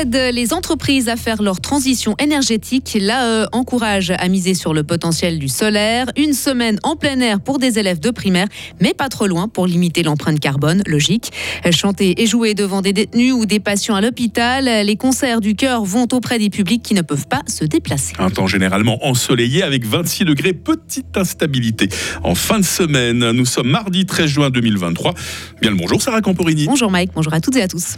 aide les entreprises à faire leur transition énergétique. L'AE encourage à miser sur le potentiel du solaire. Une semaine en plein air pour des élèves de primaire, mais pas trop loin pour limiter l'empreinte carbone, logique. Chanter et jouer devant des détenus ou des patients à l'hôpital. Les concerts du cœur vont auprès des publics qui ne peuvent pas se déplacer. Un temps généralement ensoleillé avec 26 degrés, petite instabilité. En fin de semaine, nous sommes mardi 13 juin 2023. Bien le bonjour Sarah Camporini. Bonjour Mike, bonjour à toutes et à tous.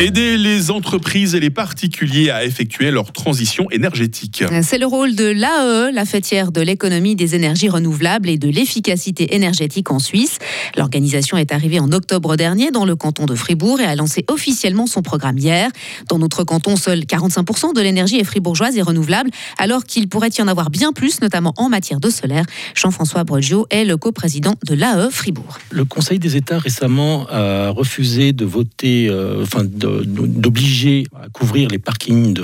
Aider les entreprises et les particuliers à effectuer leur transition énergétique. C'est le rôle de l'AE, la fêtière de l'économie des énergies renouvelables et de l'efficacité énergétique en Suisse. L'organisation est arrivée en octobre dernier dans le canton de Fribourg et a lancé officiellement son programme hier. Dans notre canton, seul 45% de l'énergie est fribourgeoise et renouvelable, alors qu'il pourrait y en avoir bien plus, notamment en matière de solaire. Jean-François Brogio est le coprésident de l'AE Fribourg. Le Conseil des États récemment a refusé de voter, euh, enfin de d'obliger à couvrir les parkings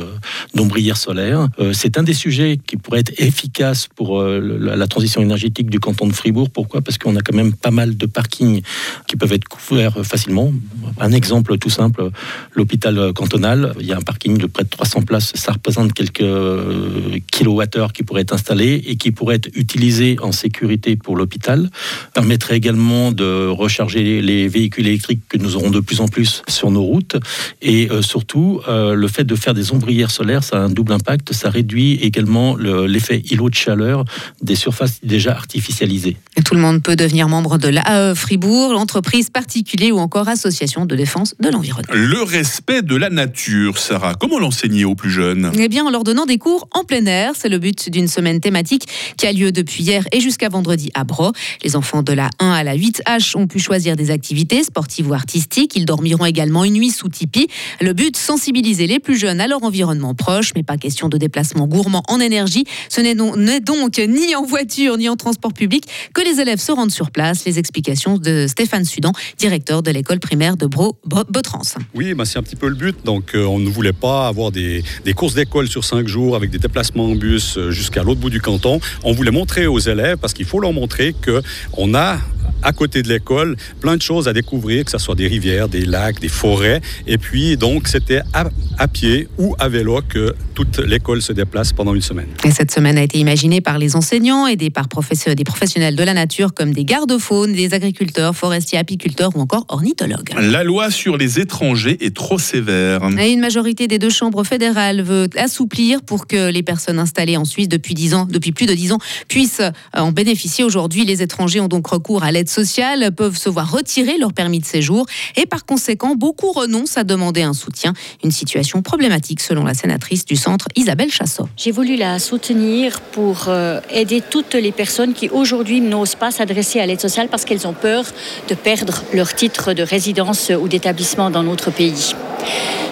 d'ombrières solaires. Euh, c'est un des sujets qui pourrait être efficace pour euh, la, transition énergétique du canton de Fribourg. Pourquoi? Parce qu'on a quand même pas mal de parkings qui peuvent être couverts facilement. Un exemple tout simple, l'hôpital cantonal, il y a un parking de près de 300 places. Ça représente quelques euh, kilowattheures qui pourraient être installés et qui pourraient être utilisés en sécurité pour l'hôpital. Permettrait également de recharger les véhicules électriques que nous aurons de plus en plus sur nos routes et euh, surtout, euh, le fait de faire des ombrières solaires, ça a un double impact. Ça réduit également l'effet îlot de chaleur des surfaces déjà artificialisées. Et tout le monde peut devenir membre de l'AE Fribourg, l'entreprise particulière ou encore association de défense de l'environnement. Le respect de la nature, Sarah, comment l'enseigner aux plus jeunes? Eh bien, en leur donnant des cours en plein air. C'est le but d'une semaine thématique qui a lieu depuis hier et jusqu'à vendredi à Bro. Les enfants de la 1 à la 8H ont pu choisir des activités sportives ou artistiques. Ils dormiront également une nuit sous tipi. Le but, sensibiliser les plus jeunes à leur environnement proche, mais pas question de déplacement gourmand en énergie. Ce n'est donc ni en voiture ni en transport public que les élèves se rendent sur place. Les explications de Stéphane Sudan, directeur de l'école primaire de Bro, Botrans. Oui, bah c'est un petit peu le but. Donc, euh, on ne voulait pas avoir des, des courses d'école sur cinq jours avec des déplacements en bus euh, jusqu'à l'autre bout du canton. On voulait montrer aux élèves, parce qu'il faut leur montrer qu'on a à côté de l'école, plein de choses à découvrir, que ce soit des rivières, des lacs, des forêts. Et puis, donc, c'était à, pied ou à vélo que toute l'école se déplace pendant une semaine. Et cette semaine a été imaginée par les enseignants et des, par des professionnels de la nature comme des gardes-faunes, des agriculteurs, forestiers, apiculteurs ou encore ornithologues. La loi sur les étrangers est trop sévère. Et une majorité des deux chambres fédérales veut assouplir pour que les personnes installées en Suisse depuis, 10 ans, depuis plus de 10 ans puissent en bénéficier. Aujourd'hui, les étrangers ont donc recours à l'aide sociales peuvent se voir retirer leur permis de séjour et par conséquent, beaucoup renoncent à demander un soutien. Une situation problématique selon la sénatrice du centre Isabelle Chassot. J'ai voulu la soutenir pour euh, aider toutes les personnes qui aujourd'hui n'osent pas s'adresser à l'aide sociale parce qu'elles ont peur de perdre leur titre de résidence ou d'établissement dans notre pays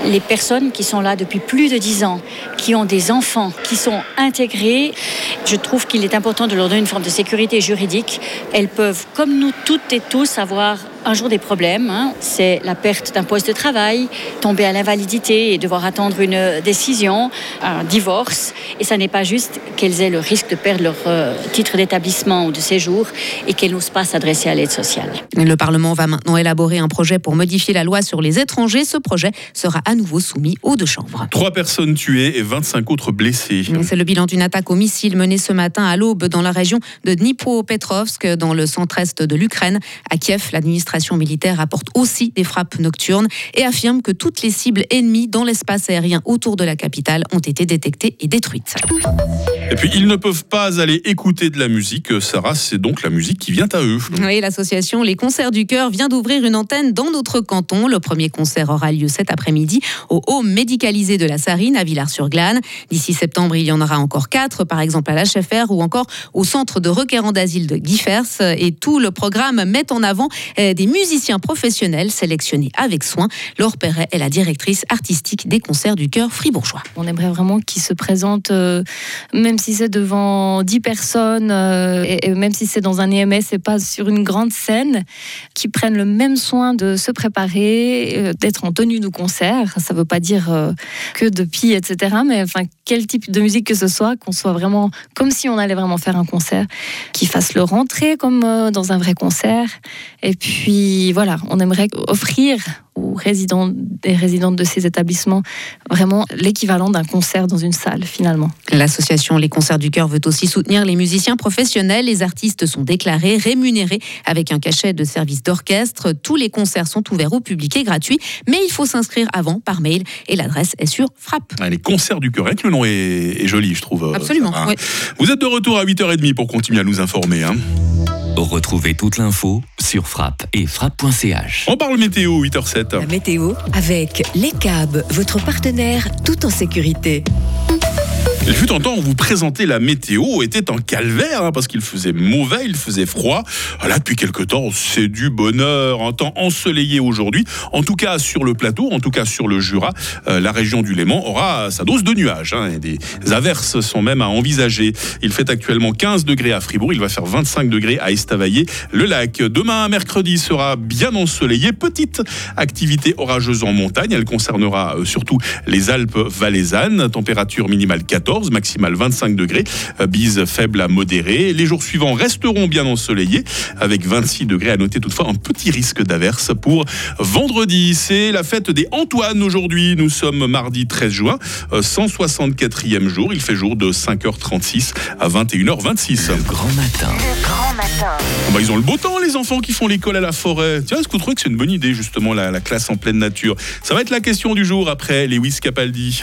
les personnes qui sont là depuis plus de 10 ans, qui ont des enfants, qui sont intégrés, je trouve qu'il est important de leur donner une forme de sécurité juridique. Elles peuvent, comme nous toutes et tous, avoir un jour des problèmes. Hein. C'est la perte d'un poste de travail, tomber à l'invalidité et devoir attendre une décision, un divorce. Et ça n'est pas juste qu'elles aient le risque de perdre leur euh, titre d'établissement ou de séjour et qu'elles n'osent pas s'adresser à l'aide sociale. Le Parlement va maintenant élaborer un projet pour modifier la loi sur les étrangers. Ce projet sera à nouveau soumis aux deux chambres. Trois personnes tuées et 25 autres blessées. C'est le bilan d'une attaque au missile menée ce matin à l'aube dans la région de Dnipro-Petrovsk, dans le centre-est de l'Ukraine. À Kiev, l'administration militaire apporte aussi des frappes nocturnes et affirme que toutes les cibles ennemies dans l'espace aérien autour de la capitale ont été détectées et détruites. Et puis, ils ne peuvent pas aller écouter de la musique. Sarah, c'est donc la musique qui vient à eux. Oui, l'association Les Concerts du Cœur vient d'ouvrir une antenne dans notre canton. Le premier concert aura lieu cet après-midi au home médicalisé de la Sarine à Villars-sur-Glane. D'ici septembre, il y en aura encore quatre, par exemple à l'HFR ou encore au centre de requérant d'asile de Guifers. Et tout le programme met en avant eh, musiciens professionnels sélectionnés avec soin. Laure Perret est la directrice artistique des Concerts du Cœur fribourgeois. On aimerait vraiment qu'ils se présentent, euh, même si c'est devant 10 personnes, euh, et, même si c'est dans un EMS et pas sur une grande scène, qui prennent le même soin de se préparer, euh, d'être en tenue de concert. Ça ne veut pas dire que de pied, etc. Mais enfin, quel type de musique que ce soit, qu'on soit vraiment comme si on allait vraiment faire un concert, qu'ils fassent leur entrée comme dans un vrai concert. Et puis voilà, on aimerait offrir aux résidents et résidentes de ces établissements vraiment l'équivalent d'un concert dans une salle finalement. L'association Les Concerts du Cœur veut aussi soutenir les musiciens professionnels. Les artistes sont déclarés, rémunérés avec un cachet de service d'orchestre. Tous les concerts sont ouverts au public et gratuits, mais il faut s'inscrire avant par mail et l'adresse est sur Frappe. Ah, les Concerts du Cœur, le nom est, joli, je trouve. Absolument. oui. Vous êtes de retour à 8h30 pour continuer à nous informer. Hein. Retrouvez toute l'info sur frappe et frappe.ch. On parle météo 8h07. La météo avec Les Cab, votre partenaire tout en sécurité. Il fut un temps où vous présentez la météo était un calvaire hein, parce qu'il faisait mauvais, il faisait froid. Là, depuis quelques temps, c'est du bonheur. Un temps ensoleillé aujourd'hui. En tout cas, sur le plateau, en tout cas sur le Jura, euh, la région du Léman aura sa dose de nuages. Hein, des averses sont même à envisager. Il fait actuellement 15 degrés à Fribourg. Il va faire 25 degrés à Estavayer. Le lac, demain, mercredi, sera bien ensoleillé. Petite activité orageuse en montagne. Elle concernera euh, surtout les Alpes valaisannes. Température minimale 14 maximale 25 degrés, euh, bise faible à modérée. Les jours suivants resteront bien ensoleillés, avec 26 degrés. À noter toutefois un petit risque d'averse pour vendredi. C'est la fête des Antoine aujourd'hui. Nous sommes mardi 13 juin, 164e euh, jour. Il fait jour de 5h36 à 21h26. Le grand matin. grand matin. Bah, ils ont le beau temps, les enfants qui font l'école à la forêt. Tiens, est-ce que vous trouvez que c'est une bonne idée, justement, la, la, classe en pleine nature? Ça va être la question du jour après Lewis Capaldi.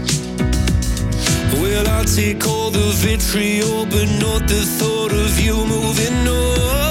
Well, I'll take all the vitriol, but not the thought of you moving on.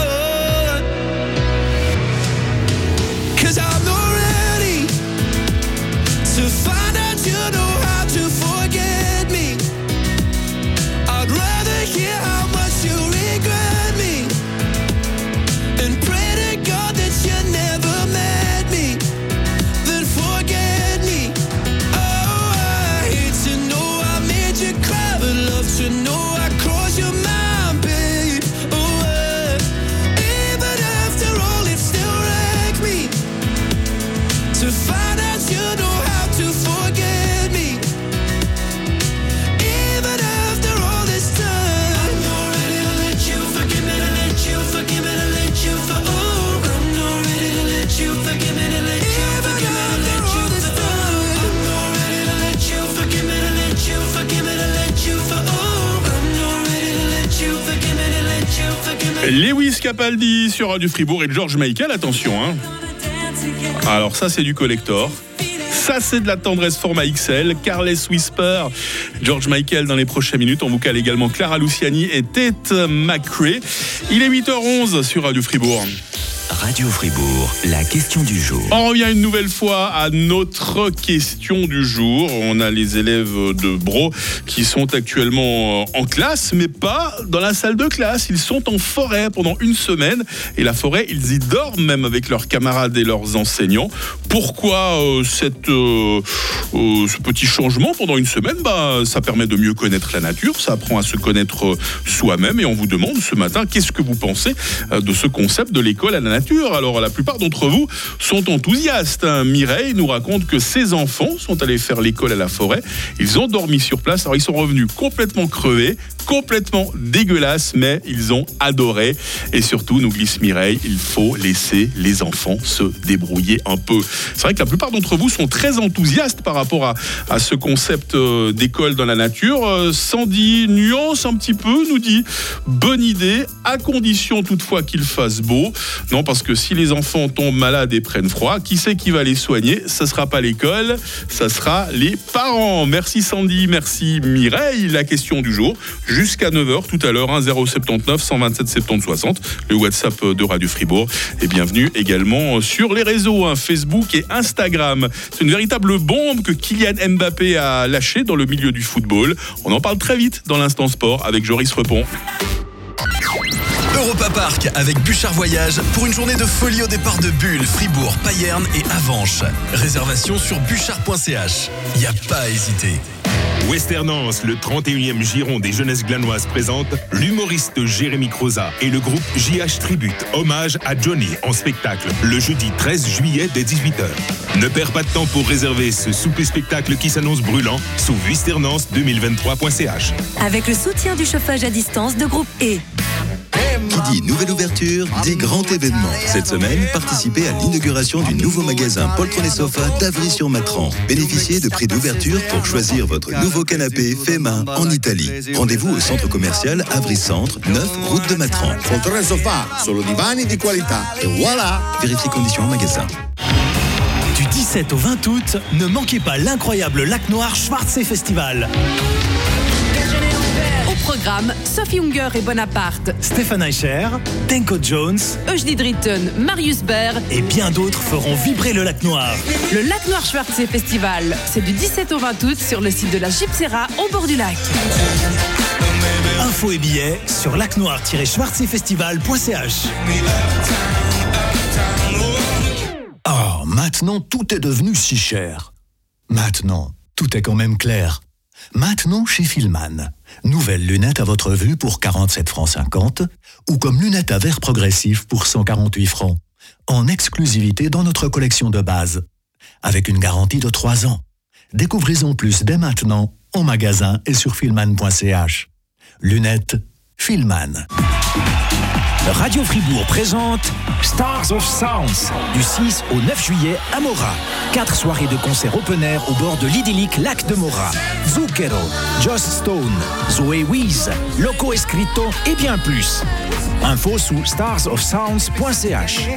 Capaldi sur Radio Fribourg et George Michael, attention hein. Alors ça c'est du collector. Ça, c'est de la tendresse format XL. Carles Whisper, George Michael dans les prochaines minutes. On vous cale également Clara Luciani et Tate McRae. Il est 8h11 sur Radio Fribourg. Radio Fribourg, la question du jour. On revient une nouvelle fois à notre question du jour. On a les élèves de Bro qui sont actuellement en classe, mais pas dans la salle de classe. Ils sont en forêt pendant une semaine. Et la forêt, ils y dorment même avec leurs camarades et leurs enseignants. Pourquoi euh, cette, euh, euh, ce petit changement pendant une semaine? Bah, Ça permet de mieux connaître la nature, ça apprend à se connaître soi-même. Et on vous demande ce matin, qu'est-ce que vous pensez de ce concept de l'école à la nature? Alors la plupart d'entre vous sont enthousiastes. hein. Mireille nous raconte que ses enfants sont allés faire l'école à la forêt. Ils ont dormi sur place. Alors ils sont revenus complètement crevés, complètement dégueulasses, mais ils ont adoré. Et surtout, nous glisse Mireille, il faut laisser les enfants se débrouiller un peu. C'est vrai que la plupart d'entre vous sont très enthousiastes par rapport à, à ce concept euh, d'école dans la nature. Euh, Sandy nuance un petit peu, nous dit bonne idée, à condition toutefois qu'il fasse beau. Non, parce que si les enfants tombent malades et prennent froid, qui c'est qui va les soigner? Ce sera pas l'école, ça sera les parents. Merci Sandy, merci Mireille. La question du jour, jusqu'à 9h tout à l'heure, hein, 079 127 70 60, le WhatsApp de Radio Fribourg. Et bienvenue également sur les réseaux, hein, Facebook et Instagram. C'est une véritable bombe que Kylian Mbappé a lâchée dans le milieu du football. On en parle très vite dans l'instant sport avec Joris Repon. Europa Park avec Bouchard Voyage pour une journée de folie au départ de Bulle, Fribourg, Payerne et Avanches. Réservation sur bouchard.ch. Y a pas à hésiter. Westernance, le 31e giron des jeunesses glanoises présente l'humoriste Jérémy Croza et le groupe JH Tribute, hommage à Johnny en spectacle le jeudi 13 juillet dès 18h. Ne perds pas de temps pour réserver ce souper spectacle qui s'annonce brûlant sous westernance2023.ch. Avec le soutien du chauffage à distance de groupe E. Qui dit nouvelle ouverture, dit grand événement. Cette semaine, participez à l'inauguration du nouveau magasin Poltron et Sofa d'Avry-sur-Matran. Bénéficiez de prix d'ouverture pour choisir votre nouveau canapé fait main en Italie. Rendez-vous au centre commercial Avry Centre, 9 route de Matran. Poltrone e sofà, solo divani di qualità. E voilà Vérifiez conditions en magasin. Du 17 au 20 août, ne manquez pas l'incroyable Lac Noir Schwarzsee Festival. Sophie Unger et Bonaparte, Stéphane Eicher, Tenko Jones Eugenie Dritten, Marius Baer et bien d'autres feront vibrer le Lac Noir. Le Lac Noir Schwarzsee Festival, c'est du 17 au 20 août sur le site de la Gypsera au bord du lac. Infos et billets sur lacnoir-schwarzseefestival.ch. Oh, maintenant tout est devenu si cher. Maintenant, tout est quand même clair. Maintenant chez Filman. Nouvelles lunettes à votre vue pour 47 francs 50 ou comme lunettes à verre progressif pour 148 francs. En exclusivité dans notre collection de base. Avec une garantie de 3 ans. Découvrez-en plus dès maintenant en magasin et sur filman.ch. Lunettes Filman. Radio Fribourg présente Stars of Sounds du 6 au 9 juillet à Mora. Quatre soirées de concerts open air au bord de l'idyllique lac de Mora. Zucchero, Joss Stone, Zoé Wiz, Loco Escrito et bien plus. Info sous starsofsounds.ch.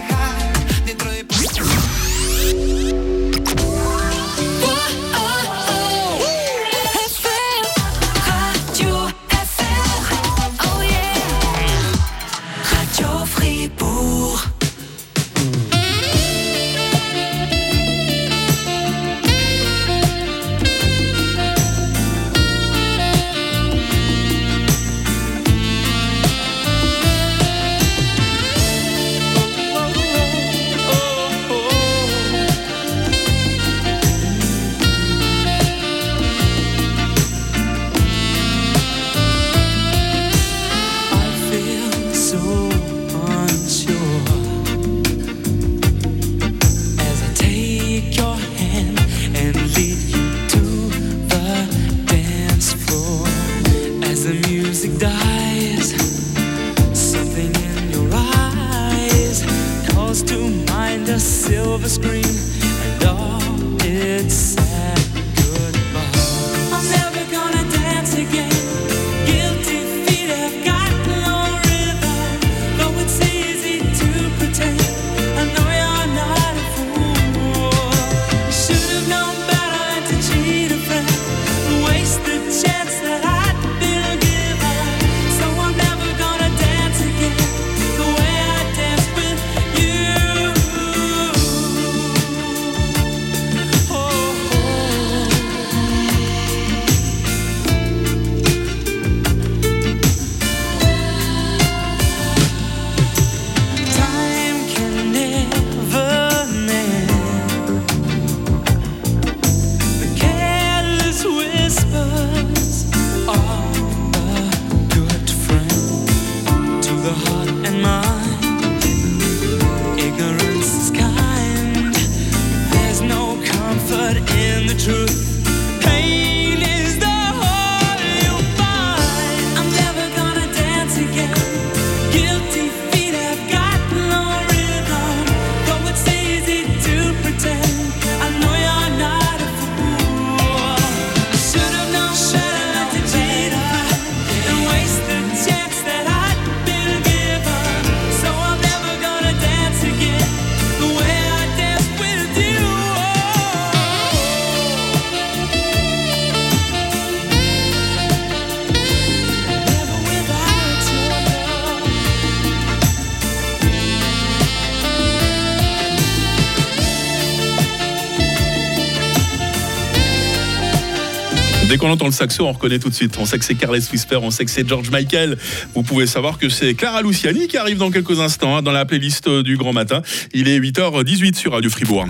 Dès qu'on entend le saxo, on reconnaît tout de suite. On sait que c'est Carles Whisper, on sait que c'est George Michael. Vous pouvez savoir que c'est Clara Luciani qui arrive dans quelques instants hein, dans la playlist du Grand Matin. Il est 8h18 sur Radio Fribourg.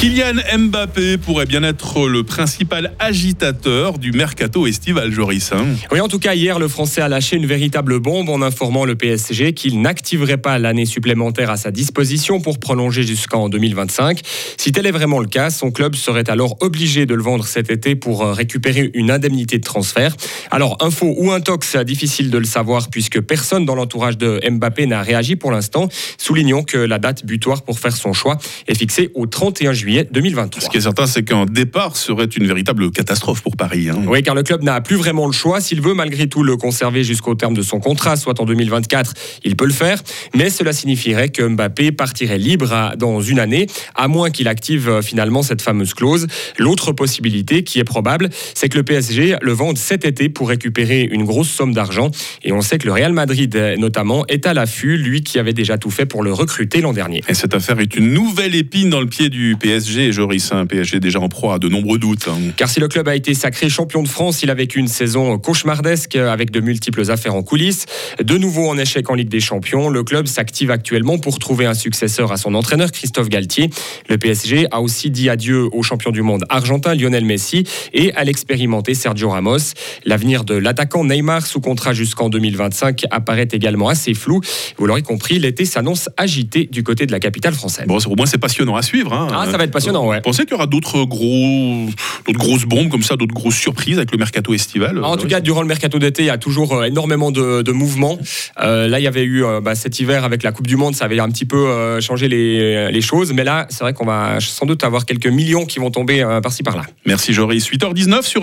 Kylian Mbappé pourrait bien être le principal agitateur du mercato estival, Joris. hein. Oui, en tout cas, hier, le Français a lâché une véritable bombe en informant le PSG qu'il n'activerait pas l'année supplémentaire à sa disposition pour prolonger jusqu'en 2025. Si tel est vraiment le cas, son club serait alors obligé de le vendre cet été pour euh, récupérer une indemnité de transfert. Alors, info ou intox, difficile de le savoir puisque personne dans l'entourage de Mbappé n'a réagi pour l'instant. Soulignons que la date butoir pour faire son choix est fixée au 31 juillet 2023. Ce qui est certain, c'est qu'un départ serait une véritable catastrophe pour Paris. hein. Oui, car le club n'a plus vraiment le choix. S'il veut malgré tout le conserver jusqu'au terme de son contrat, soit en 2024, il peut le faire. Mais cela signifierait que Mbappé partirait libre à- dans une année, à moins qu'il active euh, finalement cette fameuse clause. L'autre possibilité, qui est probable, c'est que le PSG le vende cet été pour récupérer une grosse somme d'argent. Et on sait que le Real Madrid, euh, notamment, est à l'affût, lui qui avait déjà tout fait pour le recruter l'an dernier. Et cette affaire est une nouvelle épine dans le pied du PSG, Joris. Un PSG déjà en proie à de nombreux doutes. hein. Car si le club a été sacré champion de France, il a vécu une saison cauchemardesque avec de multiples affaires en coulisses. De nouveau en échec en Ligue des Champions, le club s'active actuellement pour trouver un successeur à son entraîneur Christophe Galtier. Le PSG a aussi dit adieu au champion du monde argentin Lionel Messi et à l'expérimenté Sergio Ramos. L'avenir de l'attaquant Neymar sous contrat jusqu'en 2025 apparaît également assez flou. Vous l'aurez compris, l'été s'annonce agité du côté de la capitale française. Bon, au moins c'est passionnant à suivre. hein. Ah, ça va être passionnant, ouais. Vous pensez qu'il y aura d'autres gros, d'autres grosses bombes comme ça, d'autres grosses surprises avec le mercato estival En tout cas, durant le mercato d'été, il y a toujours euh, énormément de, de mouvements. Euh, là, il y avait eu euh, bah, cet hiver avec la Coupe du Monde, ça avait un petit peu euh, changé les, les choses. Mais là, c'est vrai qu'on va sans doute avoir quelques millions qui vont tomber euh, par-ci par-là. Merci Joris. 8h19 sur